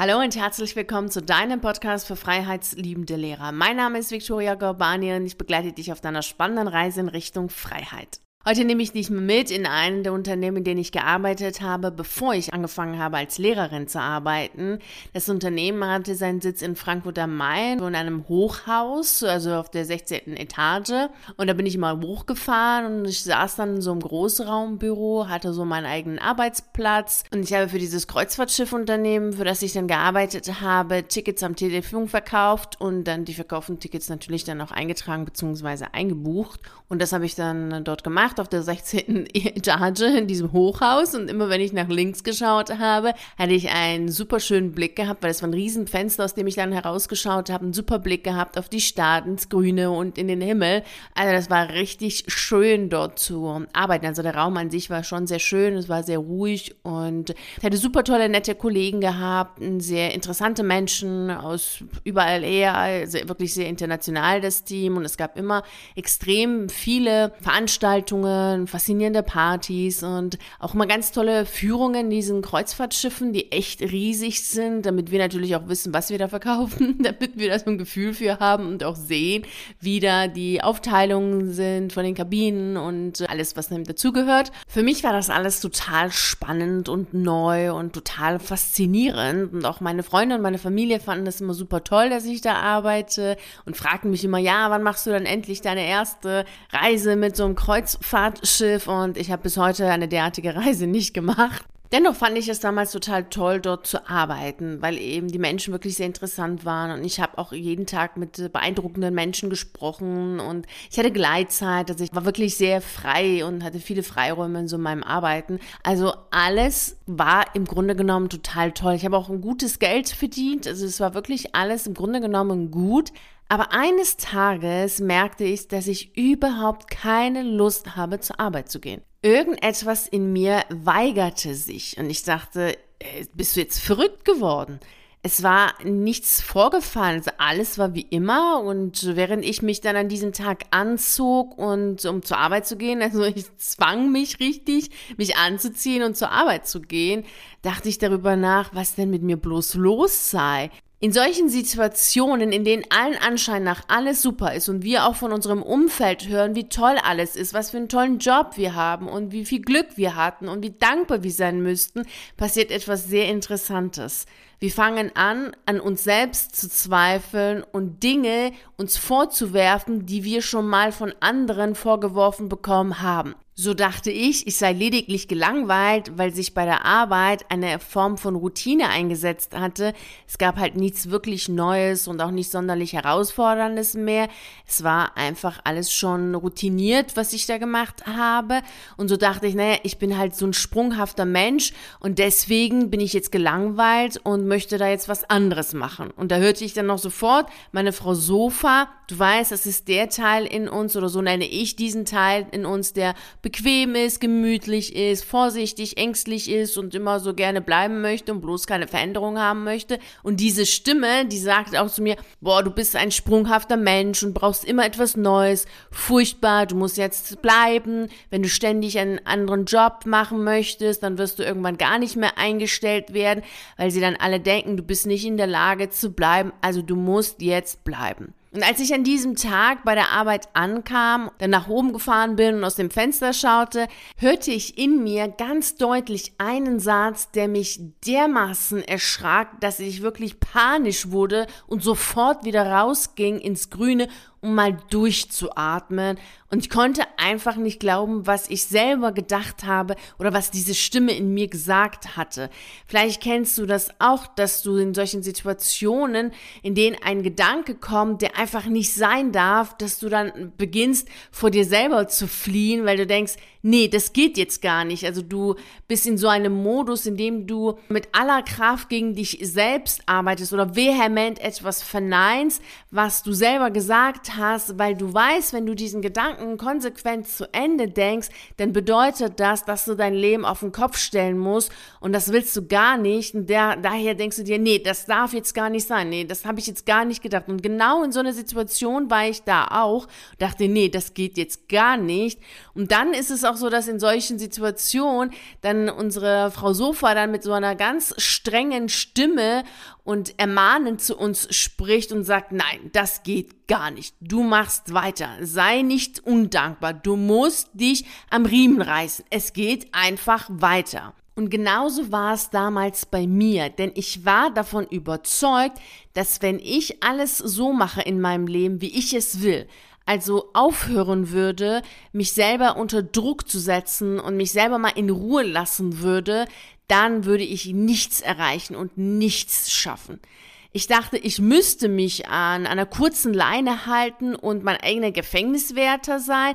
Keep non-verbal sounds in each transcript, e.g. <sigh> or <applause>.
Hallo und herzlich willkommen zu deinem Podcast für freiheitsliebende Lehrer. Mein Name ist Viktoria Gorbani und ich begleite dich auf deiner spannenden Reise in Richtung Freiheit. Heute nehme ich dich mit in einen der Unternehmen, in denen ich gearbeitet habe, bevor ich angefangen habe, als Lehrerin zu arbeiten. Das Unternehmen hatte seinen Sitz in Frankfurt am Main, in einem Hochhaus, also auf der 16. Etage. Und da bin ich mal hochgefahren und ich saß dann in so einem Großraumbüro, hatte so meinen eigenen Arbeitsplatz. Und ich habe für dieses Kreuzfahrtschiffunternehmen, für das ich dann gearbeitet habe, Tickets am Telefon verkauft und dann die verkauften Tickets natürlich dann auch eingetragen bzw. eingebucht. Und das habe ich dann dort gemacht auf der 16. Etage in diesem Hochhaus und immer wenn ich nach links geschaut habe, hatte ich einen super schönen Blick gehabt, weil es war ein Riesenfenster, aus dem ich dann herausgeschaut habe, einen super Blick gehabt auf die Stadt, ins Grüne und in den Himmel. Also das war richtig schön dort zu arbeiten. Also der Raum an sich war schon sehr schön, es war sehr ruhig und ich hatte super tolle, nette Kollegen gehabt, sehr interessante Menschen aus überall her, also wirklich sehr international das Team und es gab immer extrem viele Veranstaltungen Führungen, faszinierende Partys und auch mal ganz tolle Führungen in diesen Kreuzfahrtschiffen, die echt riesig sind, damit wir natürlich auch wissen, was wir da verkaufen, <laughs> damit wir da so ein Gefühl für haben und auch sehen, wie da die Aufteilungen sind von den Kabinen und alles, was dazugehört. Für mich war das alles total spannend und neu und total faszinierend und auch meine Freunde und meine Familie fanden das immer super toll, dass ich da arbeite und fragten mich immer, ja, wann machst du dann endlich deine erste Reise mit so einem Kreuzfahrt Kreuzfahrtschiff und ich habe bis heute eine derartige Reise nicht gemacht. Dennoch fand ich es damals total toll, dort zu arbeiten, weil eben die Menschen wirklich sehr interessant waren und ich habe auch jeden Tag mit beeindruckenden Menschen gesprochen und ich hatte Gleitzeit, also ich war wirklich sehr frei und hatte viele Freiräume in so meinem Arbeiten. Also alles war im Grunde genommen total toll. Ich habe auch ein gutes Geld verdient, also es war wirklich alles im Grunde genommen gut. Aber eines Tages merkte ich, dass ich überhaupt keine Lust habe, zur Arbeit zu gehen. Irgendetwas in mir weigerte sich und ich dachte, äh, bist du jetzt verrückt geworden? Es war nichts vorgefallen, also alles war wie immer und während ich mich dann an diesem Tag anzog und um zur Arbeit zu gehen, <laughs> also ich zwang mich richtig, mich anzuziehen und zur Arbeit zu gehen, dachte ich darüber nach, was denn mit mir bloß los sei. In solchen Situationen, in denen allen Anschein nach alles super ist und wir auch von unserem Umfeld hören, wie toll alles ist, was für einen tollen Job wir haben und wie viel Glück wir hatten und wie dankbar wir sein müssten, passiert etwas sehr Interessantes. Wir fangen an, an uns selbst zu zweifeln und Dinge uns vorzuwerfen, die wir schon mal von anderen vorgeworfen bekommen haben. So dachte ich, ich sei lediglich gelangweilt, weil sich bei der Arbeit eine Form von Routine eingesetzt hatte. Es gab halt nichts wirklich Neues und auch nicht sonderlich Herausforderndes mehr. Es war einfach alles schon routiniert, was ich da gemacht habe. Und so dachte ich, naja, ich bin halt so ein sprunghafter Mensch und deswegen bin ich jetzt gelangweilt und möchte da jetzt was anderes machen. Und da hörte ich dann noch sofort meine Frau Sofa, du weißt, das ist der Teil in uns oder so nenne ich diesen Teil in uns, der bequem ist, gemütlich ist, vorsichtig, ängstlich ist und immer so gerne bleiben möchte und bloß keine Veränderung haben möchte. Und diese Stimme, die sagt auch zu mir, boah, du bist ein sprunghafter Mensch und brauchst immer etwas Neues, furchtbar, du musst jetzt bleiben. Wenn du ständig einen anderen Job machen möchtest, dann wirst du irgendwann gar nicht mehr eingestellt werden, weil sie dann alle denken, du bist nicht in der Lage zu bleiben, also du musst jetzt bleiben. Und als ich an diesem Tag bei der Arbeit ankam, dann nach oben gefahren bin und aus dem Fenster schaute, hörte ich in mir ganz deutlich einen Satz, der mich dermaßen erschrak, dass ich wirklich panisch wurde und sofort wieder rausging ins Grüne um mal durchzuatmen. Und ich konnte einfach nicht glauben, was ich selber gedacht habe oder was diese Stimme in mir gesagt hatte. Vielleicht kennst du das auch, dass du in solchen Situationen, in denen ein Gedanke kommt, der einfach nicht sein darf, dass du dann beginnst, vor dir selber zu fliehen, weil du denkst, nee, das geht jetzt gar nicht. Also du bist in so einem Modus, in dem du mit aller Kraft gegen dich selbst arbeitest oder vehement etwas verneinst, was du selber gesagt hast, weil du weißt, wenn du diesen Gedanken konsequent zu Ende denkst, dann bedeutet das, dass du dein Leben auf den Kopf stellen musst und das willst du gar nicht. Und der, daher denkst du dir, nee, das darf jetzt gar nicht sein. Nee, das habe ich jetzt gar nicht gedacht. Und genau in so einer Situation war ich da auch, dachte, nee, das geht jetzt gar nicht. Und dann ist es auch so, dass in solchen Situationen dann unsere Frau Sofa dann mit so einer ganz strengen Stimme und ermahnend zu uns spricht und sagt, nein, das geht gar nicht. Du machst weiter. Sei nicht undankbar. Du musst dich am Riemen reißen. Es geht einfach weiter. Und genauso war es damals bei mir, denn ich war davon überzeugt, dass wenn ich alles so mache in meinem Leben, wie ich es will, also aufhören würde, mich selber unter Druck zu setzen und mich selber mal in Ruhe lassen würde, dann würde ich nichts erreichen und nichts schaffen. Ich dachte, ich müsste mich an einer kurzen Leine halten und mein eigener Gefängniswärter sein,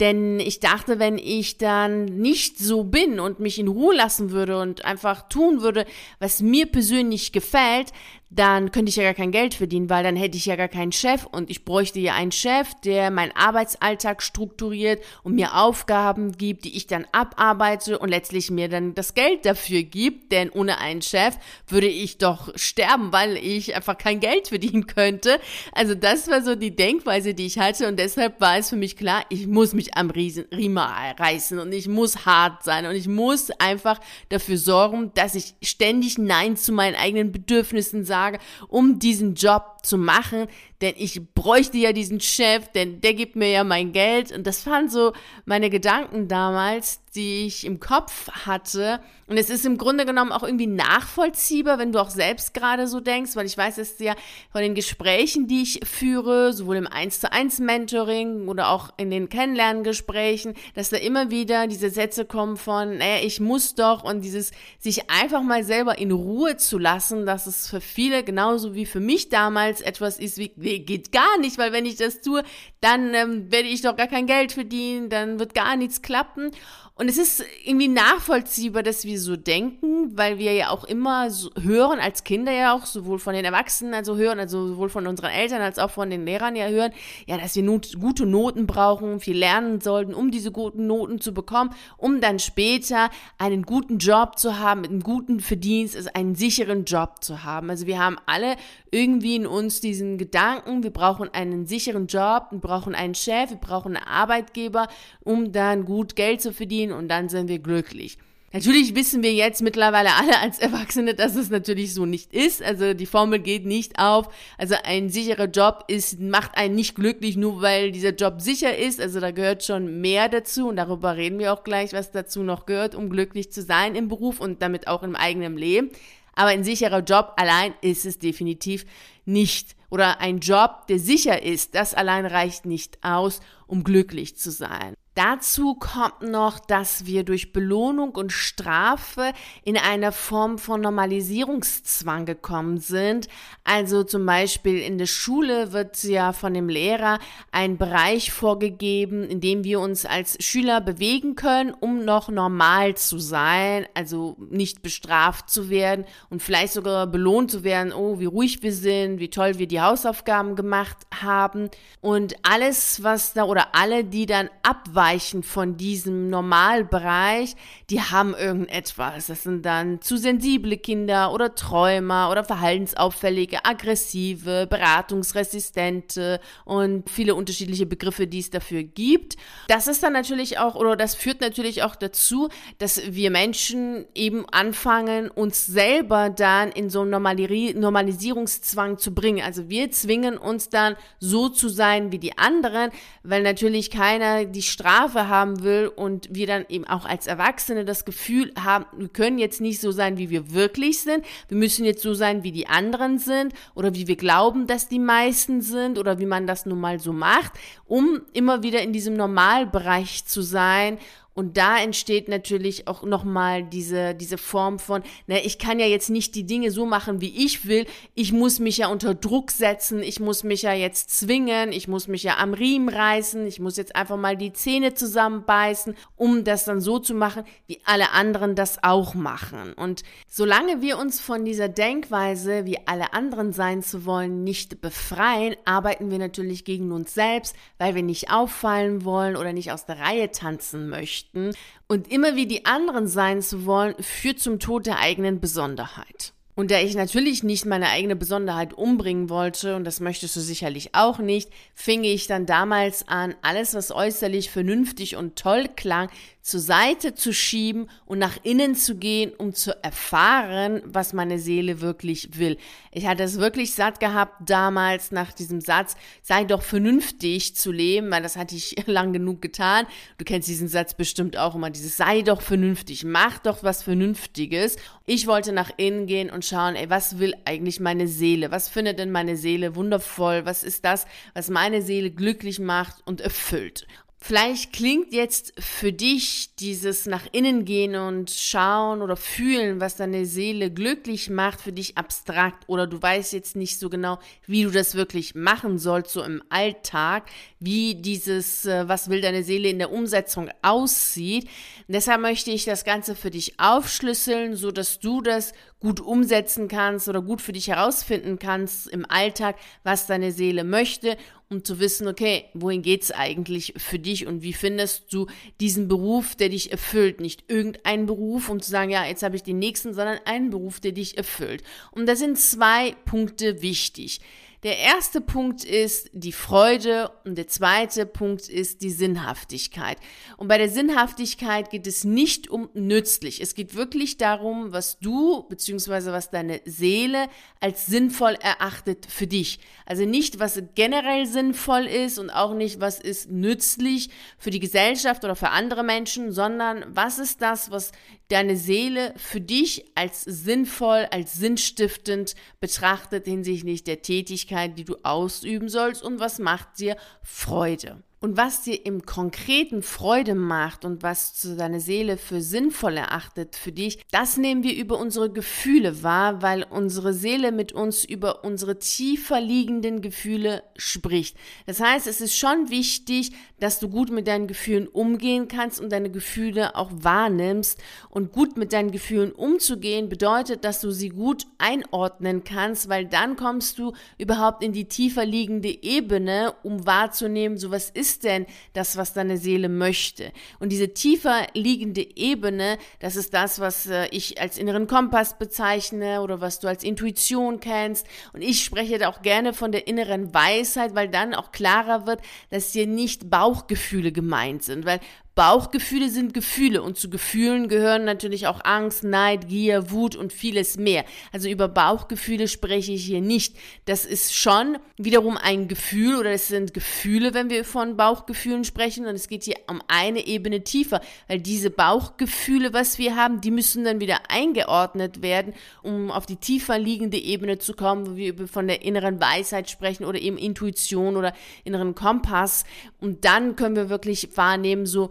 denn ich dachte, wenn ich dann nicht so bin und mich in Ruhe lassen würde und einfach tun würde, was mir persönlich gefällt, dann könnte ich ja gar kein Geld verdienen, weil dann hätte ich ja gar keinen Chef und ich bräuchte ja einen Chef, der meinen Arbeitsalltag strukturiert und mir Aufgaben gibt, die ich dann abarbeite und letztlich mir dann das Geld dafür gibt, denn ohne einen Chef würde ich doch sterben, weil ich einfach kein Geld verdienen könnte. Also das war so die Denkweise, die ich hatte und deshalb war es für mich klar, ich muss mich am Riemen reißen und ich muss hart sein und ich muss einfach dafür sorgen, dass ich ständig Nein zu meinen eigenen Bedürfnissen sage sage, um diesen Job zu machen, denn ich bräuchte ja diesen Chef, denn der gibt mir ja mein Geld. Und das waren so meine Gedanken damals, die ich im Kopf hatte. Und es ist im Grunde genommen auch irgendwie nachvollziehbar, wenn du auch selbst gerade so denkst, weil ich weiß es ja von den Gesprächen, die ich führe, sowohl im 1 zu 1 Mentoring oder auch in den Kennenlerngesprächen, dass da immer wieder diese Sätze kommen von, naja, ich muss doch und dieses sich einfach mal selber in Ruhe zu lassen, dass es für viele genauso wie für mich damals etwas ist wie, nee, geht gar nicht, weil wenn ich das tue, dann ähm, werde ich doch gar kein Geld verdienen, dann wird gar nichts klappen. Und es ist irgendwie nachvollziehbar, dass wir so denken, weil wir ja auch immer so hören, als Kinder ja auch, sowohl von den Erwachsenen, also hören, also sowohl von unseren Eltern als auch von den Lehrern ja hören, ja, dass wir not, gute Noten brauchen, viel lernen sollten, um diese guten Noten zu bekommen, um dann später einen guten Job zu haben, mit einem guten Verdienst, also einen sicheren Job zu haben. Also wir haben alle irgendwie in uns diesen Gedanken, wir brauchen einen sicheren Job, wir brauchen einen Chef, wir brauchen einen Arbeitgeber, um dann gut Geld zu verdienen und dann sind wir glücklich. Natürlich wissen wir jetzt mittlerweile alle als Erwachsene, dass es natürlich so nicht ist. Also die Formel geht nicht auf. Also ein sicherer Job ist, macht einen nicht glücklich, nur weil dieser Job sicher ist. Also da gehört schon mehr dazu und darüber reden wir auch gleich, was dazu noch gehört, um glücklich zu sein im Beruf und damit auch im eigenen Leben. Aber ein sicherer Job allein ist es definitiv nicht. Oder ein Job, der sicher ist, das allein reicht nicht aus, um glücklich zu sein. Dazu kommt noch, dass wir durch Belohnung und Strafe in eine Form von Normalisierungszwang gekommen sind. Also zum Beispiel in der Schule wird ja von dem Lehrer ein Bereich vorgegeben, in dem wir uns als Schüler bewegen können, um noch normal zu sein, also nicht bestraft zu werden und vielleicht sogar belohnt zu werden, oh, wie ruhig wir sind, wie toll wir die Hausaufgaben gemacht haben. Und alles, was da oder alle, die dann abweichen, abweichen von diesem Normalbereich, die haben irgendetwas. Das sind dann zu sensible Kinder oder Träumer oder verhaltensauffällige, aggressive, beratungsresistente und viele unterschiedliche Begriffe, die es dafür gibt. Das ist dann natürlich auch, oder das führt natürlich auch dazu, dass wir Menschen eben anfangen, uns selber dann in so einen Normalisierungszwang zu bringen. Also wir zwingen uns dann so zu sein wie die anderen, weil natürlich keiner die Straße Strafe haben will und wir dann eben auch als Erwachsene das Gefühl haben, wir können jetzt nicht so sein, wie wir wirklich sind. Wir müssen jetzt so sein, wie die anderen sind oder wie wir glauben, dass die meisten sind oder wie man das nun mal so macht, um immer wieder in diesem Normalbereich zu sein und da entsteht natürlich auch nochmal diese, diese Form von, na, ich kann ja jetzt nicht die Dinge so machen, wie ich will. Ich muss mich ja unter Druck setzen. Ich muss mich ja jetzt zwingen. Ich muss mich ja am Riemen reißen. Ich muss jetzt einfach mal die Zähne zusammenbeißen, um das dann so zu machen, wie alle anderen das auch machen. Und solange wir uns von dieser Denkweise, wie alle anderen sein zu wollen, nicht befreien, arbeiten wir natürlich gegen uns selbst, weil wir nicht auffallen wollen oder nicht aus der Reihe tanzen möchten möchten und immer wie die anderen sein zu wollen, führt zum Tod der eigenen Besonderheit. Und da ich natürlich nicht meine eigene Besonderheit umbringen wollte, und das möchtest du sicherlich auch nicht, fing ich dann damals an, alles, was äußerlich vernünftig und toll klang, zur Seite zu schieben und nach innen zu gehen, um zu erfahren, was meine Seele wirklich will. Ich hatte es wirklich satt gehabt, damals nach diesem Satz, sei doch vernünftig zu leben, weil das hatte ich <laughs> lang genug getan. Du kennst diesen Satz bestimmt auch immer, dieses sei doch vernünftig, mach doch was Vernünftiges. Ich wollte nach innen gehen und schauen, ey, was will eigentlich meine Seele? Was findet denn meine Seele wundervoll? Was ist das, was meine Seele glücklich macht und erfüllt? Vielleicht klingt jetzt für dich dieses nach innen gehen und schauen oder fühlen, was deine Seele glücklich macht, für dich abstrakt oder du weißt jetzt nicht so genau, wie du das wirklich machen sollst, so im Alltag, wie dieses, äh, was will deine Seele in der Umsetzung aussieht. Und deshalb möchte ich das Ganze für dich aufschlüsseln, so dass du das gut umsetzen kannst oder gut für dich herausfinden kannst im Alltag, was deine Seele möchte um zu wissen, okay, wohin geht's eigentlich für dich und wie findest du diesen Beruf, der dich erfüllt? Nicht irgendein Beruf, um zu sagen, ja, jetzt habe ich den nächsten, sondern einen Beruf, der dich erfüllt. Und da sind zwei Punkte wichtig. Der erste Punkt ist die Freude und der zweite Punkt ist die Sinnhaftigkeit. Und bei der Sinnhaftigkeit geht es nicht um nützlich. Es geht wirklich darum, was du bzw. was deine Seele als sinnvoll erachtet für dich. Also nicht, was generell sinnvoll ist und auch nicht, was ist nützlich für die Gesellschaft oder für andere Menschen, sondern was ist das, was deine Seele für dich als sinnvoll, als sinnstiftend betrachtet hinsichtlich der Tätigkeit, die du ausüben sollst und was macht dir Freude. Und was dir im Konkreten Freude macht und was zu deiner Seele für sinnvoll erachtet für dich, das nehmen wir über unsere Gefühle wahr, weil unsere Seele mit uns über unsere tiefer liegenden Gefühle spricht. Das heißt, es ist schon wichtig, dass du gut mit deinen Gefühlen umgehen kannst und deine Gefühle auch wahrnimmst. Und gut mit deinen Gefühlen umzugehen bedeutet, dass du sie gut einordnen kannst, weil dann kommst du überhaupt in die tiefer liegende Ebene, um wahrzunehmen, so was ist ist denn das, was deine Seele möchte? Und diese tiefer liegende Ebene, das ist das, was äh, ich als inneren Kompass bezeichne oder was du als Intuition kennst. Und ich spreche da auch gerne von der inneren Weisheit, weil dann auch klarer wird, dass hier nicht Bauchgefühle gemeint sind. Weil Bauchgefühle sind Gefühle und zu Gefühlen gehören natürlich auch Angst, Neid, Gier, Wut und vieles mehr. Also über Bauchgefühle spreche ich hier nicht. Das ist schon wiederum ein Gefühl oder es sind Gefühle, wenn wir von Bauchgefühlen sprechen und es geht hier um eine Ebene tiefer, weil diese Bauchgefühle, was wir haben, die müssen dann wieder eingeordnet werden, um auf die tiefer liegende Ebene zu kommen, wo wir von der inneren Weisheit sprechen oder eben Intuition oder inneren Kompass und dann können wir wirklich wahrnehmen, so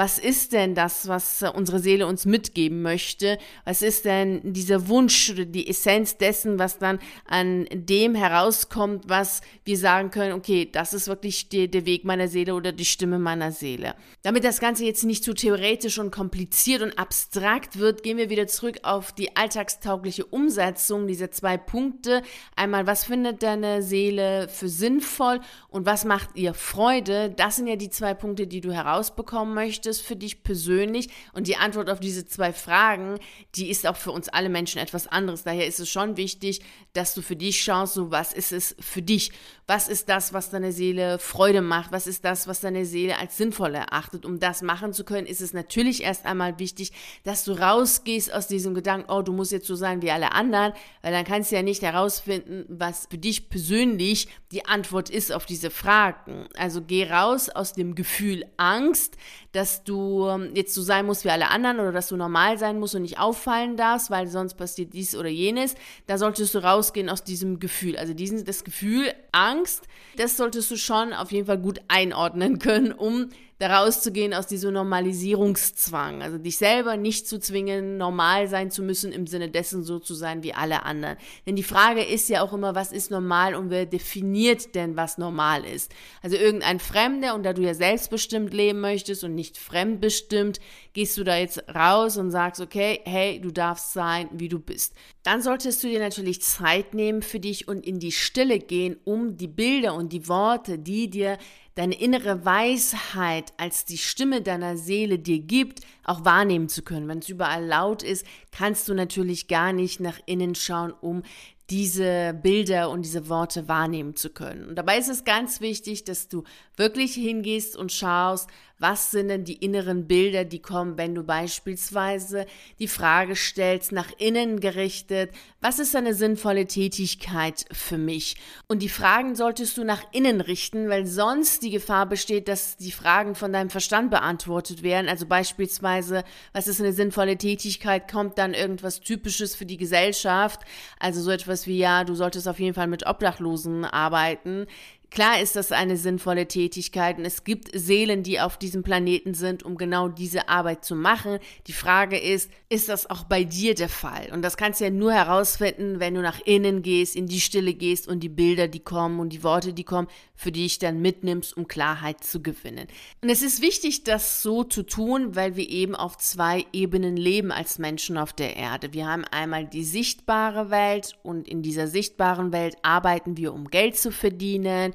was ist denn das, was unsere Seele uns mitgeben möchte? Was ist denn dieser Wunsch oder die Essenz dessen, was dann an dem herauskommt, was wir sagen können, okay, das ist wirklich die, der Weg meiner Seele oder die Stimme meiner Seele. Damit das Ganze jetzt nicht zu theoretisch und kompliziert und abstrakt wird, gehen wir wieder zurück auf die alltagstaugliche Umsetzung dieser zwei Punkte. Einmal, was findet deine Seele für sinnvoll und was macht ihr Freude? Das sind ja die zwei Punkte, die du herausbekommen möchtest möchtest für dich persönlich? Und die Antwort auf diese zwei Fragen, die ist auch für uns alle Menschen etwas anderes. Daher ist es schon wichtig, dass du für dich schaust, so was ist es für dich? Was ist das, was deine Seele Freude macht? Was ist das, was deine Seele als sinnvoll erachtet? Um das machen zu können, ist es natürlich erst einmal wichtig, dass du rausgehst aus diesem Gedanken, oh, du musst jetzt so sein wie alle anderen, weil dann kannst du ja nicht herausfinden, was für dich persönlich die Antwort ist auf diese Fragen. Also geh raus aus dem Gefühl Angst, dass du ähm, jetzt so sein musst wie alle anderen oder dass du normal sein musst und nicht auffallen darfst, weil sonst passiert dies oder jenes. Da solltest du rausgehen aus diesem Gefühl. Also diesen, das Gefühl Angst, das solltest du schon auf jeden Fall gut einordnen können, um da rauszugehen aus diesem Normalisierungszwang. Also dich selber nicht zu zwingen, normal sein zu müssen, im Sinne dessen so zu sein wie alle anderen. Denn die Frage ist ja auch immer, was ist normal und wer definiert denn, was normal ist? Also irgendein Fremder, und da du ja selbstbestimmt leben möchtest und nicht fremdbestimmt, gehst du da jetzt raus und sagst, okay, hey, du darfst sein, wie du bist. Dann solltest du dir natürlich Zeit nehmen für dich und in die Stille gehen, um die Bilder und die Worte, die dir deine innere Weisheit als die Stimme deiner Seele dir gibt, auch wahrnehmen zu können. Wenn es überall laut ist, kannst du natürlich gar nicht nach innen schauen, um diese Bilder und diese Worte wahrnehmen zu können. Und dabei ist es ganz wichtig, dass du wirklich hingehst und schaust, was sind denn die inneren Bilder, die kommen, wenn du beispielsweise die Frage stellst, nach innen gerichtet, was ist eine sinnvolle Tätigkeit für mich? Und die Fragen solltest du nach innen richten, weil sonst die Gefahr besteht, dass die Fragen von deinem Verstand beantwortet werden. Also beispielsweise, was ist eine sinnvolle Tätigkeit, kommt dann irgendwas Typisches für die Gesellschaft. Also so etwas wie, ja, du solltest auf jeden Fall mit Obdachlosen arbeiten. Klar ist das eine sinnvolle Tätigkeit und es gibt Seelen, die auf diesem Planeten sind, um genau diese Arbeit zu machen. Die Frage ist, ist das auch bei dir der Fall? Und das kannst du ja nur herausfinden, wenn du nach innen gehst, in die Stille gehst und die Bilder, die kommen und die Worte, die kommen, für dich dann mitnimmst, um Klarheit zu gewinnen. Und es ist wichtig, das so zu tun, weil wir eben auf zwei Ebenen leben als Menschen auf der Erde. Wir haben einmal die sichtbare Welt und in dieser sichtbaren Welt arbeiten wir, um Geld zu verdienen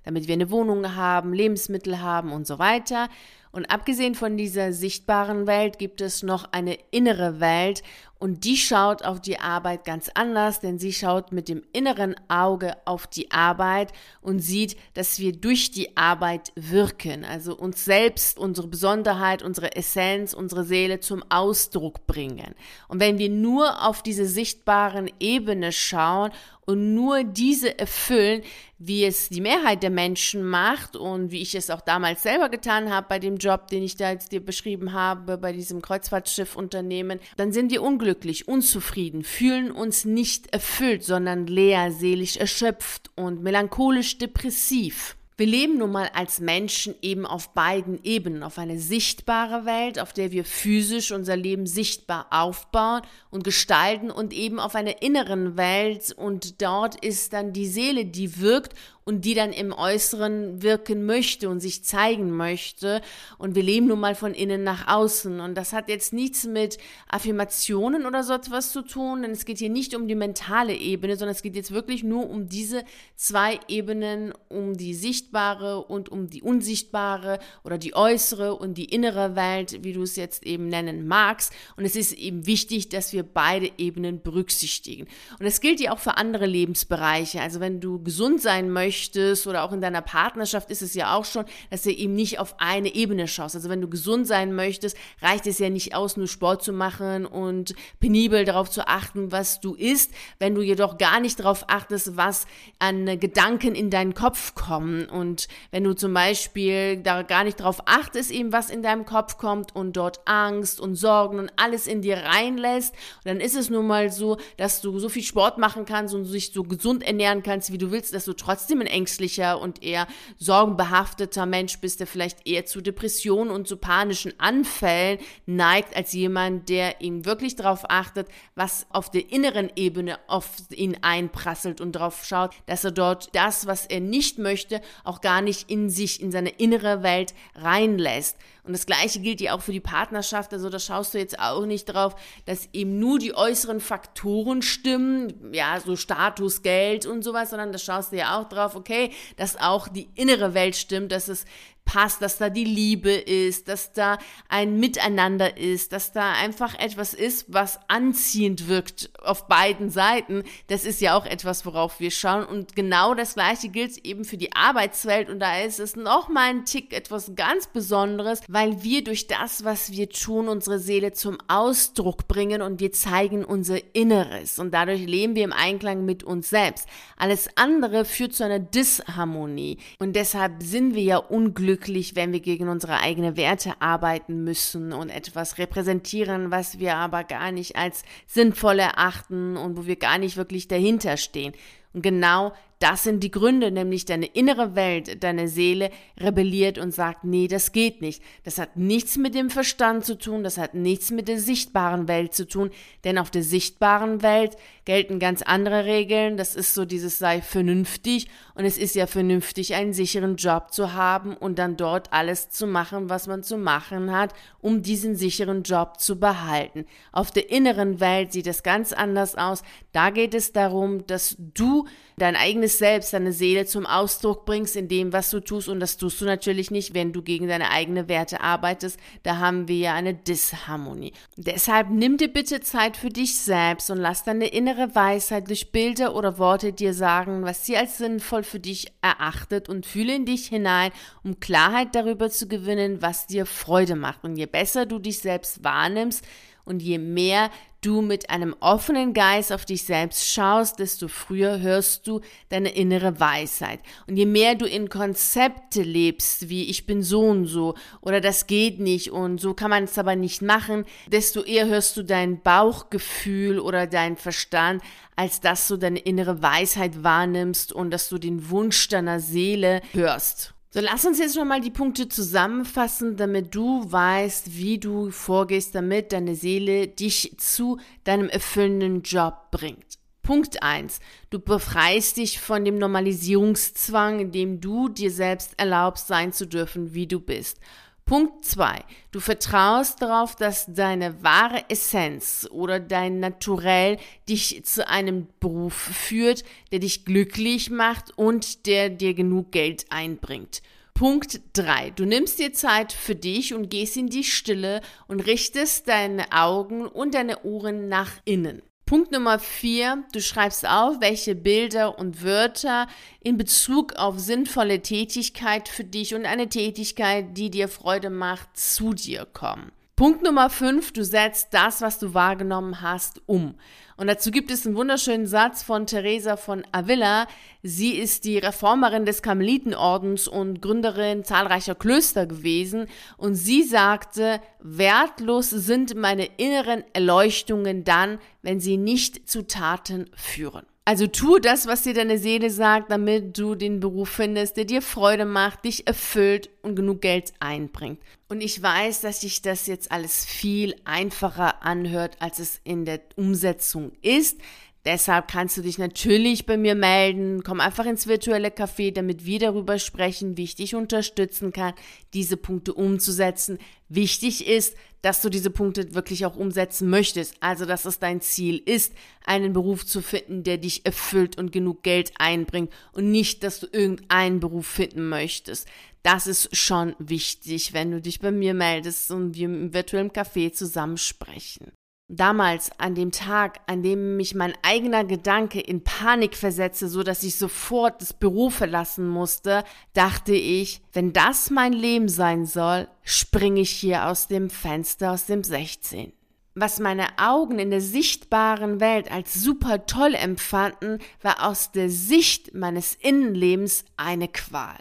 damit wir eine Wohnung haben, Lebensmittel haben und so weiter. Und abgesehen von dieser sichtbaren Welt gibt es noch eine innere Welt und die schaut auf die Arbeit ganz anders, denn sie schaut mit dem inneren Auge auf die Arbeit und sieht, dass wir durch die Arbeit wirken, also uns selbst, unsere Besonderheit, unsere Essenz, unsere Seele zum Ausdruck bringen. Und wenn wir nur auf diese sichtbaren Ebene schauen und nur diese erfüllen, wie es die Mehrheit der Menschen macht und wie ich es auch damals selber getan habe bei dem Job, den ich da jetzt dir beschrieben habe, bei diesem Kreuzfahrtschiffunternehmen, dann sind wir unglücklich, unzufrieden, fühlen uns nicht erfüllt, sondern leer, seelisch erschöpft und melancholisch depressiv. Wir leben nun mal als Menschen eben auf beiden Ebenen, auf eine sichtbare Welt, auf der wir physisch unser Leben sichtbar aufbauen und gestalten und eben auf einer inneren Welt und dort ist dann die Seele, die wirkt und die dann im Äußeren wirken möchte und sich zeigen möchte. Und wir leben nun mal von innen nach außen. Und das hat jetzt nichts mit Affirmationen oder so etwas zu tun, denn es geht hier nicht um die mentale Ebene, sondern es geht jetzt wirklich nur um diese zwei Ebenen, um die sichtbare und um die unsichtbare oder die äußere und die innere Welt, wie du es jetzt eben nennen magst. Und es ist eben wichtig, dass wir beide Ebenen berücksichtigen. Und es gilt ja auch für andere Lebensbereiche. Also wenn du gesund sein möchtest, möchtest oder auch in deiner Partnerschaft ist es ja auch schon, dass du eben nicht auf eine Ebene schaust. Also wenn du gesund sein möchtest, reicht es ja nicht aus, nur Sport zu machen und penibel darauf zu achten, was du isst, wenn du jedoch gar nicht darauf achtest, was an Gedanken in deinen Kopf kommen und wenn du zum Beispiel da gar nicht darauf achtest, eben was in deinem Kopf kommt und dort Angst und Sorgen und alles in dir reinlässt, dann ist es nun mal so, dass du so viel Sport machen kannst und sich so gesund ernähren kannst, wie du willst, dass du trotzdem ein ängstlicher und eher sorgenbehafteter Mensch bist, der vielleicht eher zu Depressionen und zu panischen Anfällen neigt, als jemand, der ihm wirklich darauf achtet, was auf der inneren Ebene auf ihn einprasselt und darauf schaut, dass er dort das, was er nicht möchte, auch gar nicht in sich, in seine innere Welt reinlässt. Und das Gleiche gilt ja auch für die Partnerschaft. Also da schaust du jetzt auch nicht drauf, dass eben nur die äußeren Faktoren stimmen, ja, so Status, Geld und sowas, sondern da schaust du ja auch drauf, okay, dass auch die innere Welt stimmt, dass es passt, dass da die Liebe ist, dass da ein Miteinander ist, dass da einfach etwas ist, was anziehend wirkt auf beiden Seiten. Das ist ja auch etwas, worauf wir schauen. Und genau das Gleiche gilt eben für die Arbeitswelt. Und da ist es noch mal ein Tick etwas ganz Besonderes, weil wir durch das, was wir tun, unsere Seele zum Ausdruck bringen und wir zeigen unser Inneres. Und dadurch leben wir im Einklang mit uns selbst. Alles andere führt zu einer Disharmonie. Und deshalb sind wir ja unglücklich glücklich, wenn wir gegen unsere eigenen Werte arbeiten müssen und etwas repräsentieren, was wir aber gar nicht als sinnvoll erachten und wo wir gar nicht wirklich dahinter stehen. Und genau das sind die Gründe, nämlich deine innere Welt, deine Seele rebelliert und sagt, nee, das geht nicht. Das hat nichts mit dem Verstand zu tun, das hat nichts mit der sichtbaren Welt zu tun, denn auf der sichtbaren Welt gelten ganz andere Regeln. Das ist so dieses sei vernünftig und es ist ja vernünftig, einen sicheren Job zu haben und dann dort alles zu machen, was man zu machen hat, um diesen sicheren Job zu behalten. Auf der inneren Welt sieht es ganz anders aus. Da geht es darum, dass du dein eigenes Selbst, deine Seele zum Ausdruck bringst in dem, was du tust. Und das tust du natürlich nicht, wenn du gegen deine eigenen Werte arbeitest. Da haben wir ja eine Disharmonie. Deshalb nimm dir bitte Zeit für dich selbst und lass deine innere Weisheit durch Bilder oder Worte dir sagen, was sie als sinnvoll für dich erachtet und fühle in dich hinein, um Klarheit darüber zu gewinnen, was dir Freude macht. Und je besser du dich selbst wahrnimmst, und je mehr du mit einem offenen Geist auf dich selbst schaust, desto früher hörst du deine innere Weisheit. Und je mehr du in Konzepte lebst, wie ich bin so und so oder das geht nicht und so kann man es aber nicht machen, desto eher hörst du dein Bauchgefühl oder dein Verstand, als dass du deine innere Weisheit wahrnimmst und dass du den Wunsch deiner Seele hörst. So, lass uns jetzt nochmal die Punkte zusammenfassen, damit du weißt, wie du vorgehst, damit deine Seele dich zu deinem erfüllenden Job bringt. Punkt 1. Du befreist dich von dem Normalisierungszwang, indem du dir selbst erlaubst, sein zu dürfen, wie du bist. Punkt 2. Du vertraust darauf, dass deine wahre Essenz oder dein Naturell dich zu einem Beruf führt, der dich glücklich macht und der dir genug Geld einbringt. Punkt 3. Du nimmst dir Zeit für dich und gehst in die Stille und richtest deine Augen und deine Ohren nach innen. Punkt Nummer vier, du schreibst auf, welche Bilder und Wörter in Bezug auf sinnvolle Tätigkeit für dich und eine Tätigkeit, die dir Freude macht, zu dir kommen. Punkt Nummer fünf, du setzt das, was du wahrgenommen hast, um. Und dazu gibt es einen wunderschönen Satz von Teresa von Avila. Sie ist die Reformerin des Karmelitenordens und Gründerin zahlreicher Klöster gewesen. Und sie sagte, wertlos sind meine inneren Erleuchtungen dann, wenn sie nicht zu Taten führen. Also tu das, was dir deine Seele sagt, damit du den Beruf findest, der dir Freude macht, dich erfüllt und genug Geld einbringt. Und ich weiß, dass sich das jetzt alles viel einfacher anhört, als es in der Umsetzung ist. Deshalb kannst du dich natürlich bei mir melden. Komm einfach ins virtuelle Café, damit wir darüber sprechen, wie ich dich unterstützen kann, diese Punkte umzusetzen. Wichtig ist, dass du diese Punkte wirklich auch umsetzen möchtest. Also, dass es dein Ziel ist, einen Beruf zu finden, der dich erfüllt und genug Geld einbringt und nicht, dass du irgendeinen Beruf finden möchtest. Das ist schon wichtig, wenn du dich bei mir meldest und wir im virtuellen Café zusammen sprechen. Damals, an dem Tag, an dem mich mein eigener Gedanke in Panik versetzte, so dass ich sofort das Büro verlassen musste, dachte ich, wenn das mein Leben sein soll, springe ich hier aus dem Fenster aus dem 16. Was meine Augen in der sichtbaren Welt als super toll empfanden, war aus der Sicht meines Innenlebens eine Qual.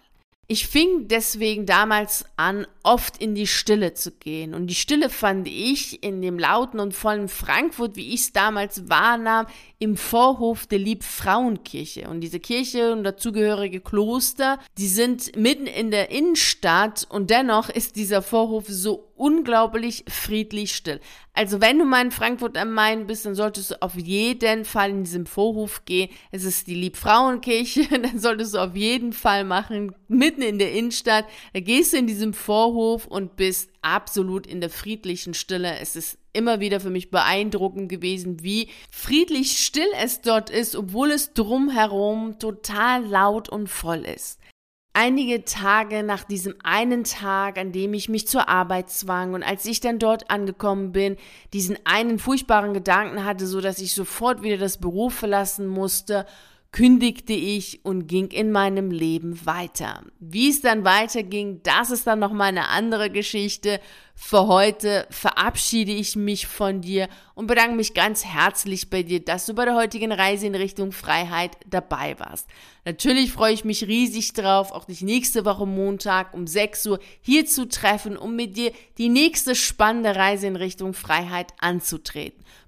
Ich fing deswegen damals an, oft in die Stille zu gehen. Und die Stille fand ich in dem lauten und vollen Frankfurt, wie ich es damals wahrnahm, im Vorhof der Liebfrauenkirche. Und diese Kirche und dazugehörige Kloster, die sind mitten in der Innenstadt und dennoch ist dieser Vorhof so unglaublich friedlich still. Also wenn du mal in Frankfurt am Main bist, dann solltest du auf jeden Fall in diesem Vorhof gehen. Es ist die Liebfrauenkirche, <laughs> dann solltest du auf jeden Fall machen, mitten in der Innenstadt. Da gehst du in diesem Vorhof und bist absolut in der friedlichen Stille. Es ist immer wieder für mich beeindruckend gewesen, wie friedlich still es dort ist, obwohl es drumherum total laut und voll ist. Einige Tage nach diesem einen Tag, an dem ich mich zur Arbeit zwang und als ich dann dort angekommen bin, diesen einen furchtbaren Gedanken hatte, so dass ich sofort wieder das Büro verlassen musste, kündigte ich und ging in meinem Leben weiter. Wie es dann weiterging, das ist dann noch mal eine andere Geschichte. Für heute verabschiede ich mich von dir und bedanke mich ganz herzlich bei dir, dass du bei der heutigen Reise in Richtung Freiheit dabei warst. Natürlich freue ich mich riesig drauf, auch dich nächste Woche Montag um 6 Uhr hier zu treffen, um mit dir die nächste spannende Reise in Richtung Freiheit anzutreten.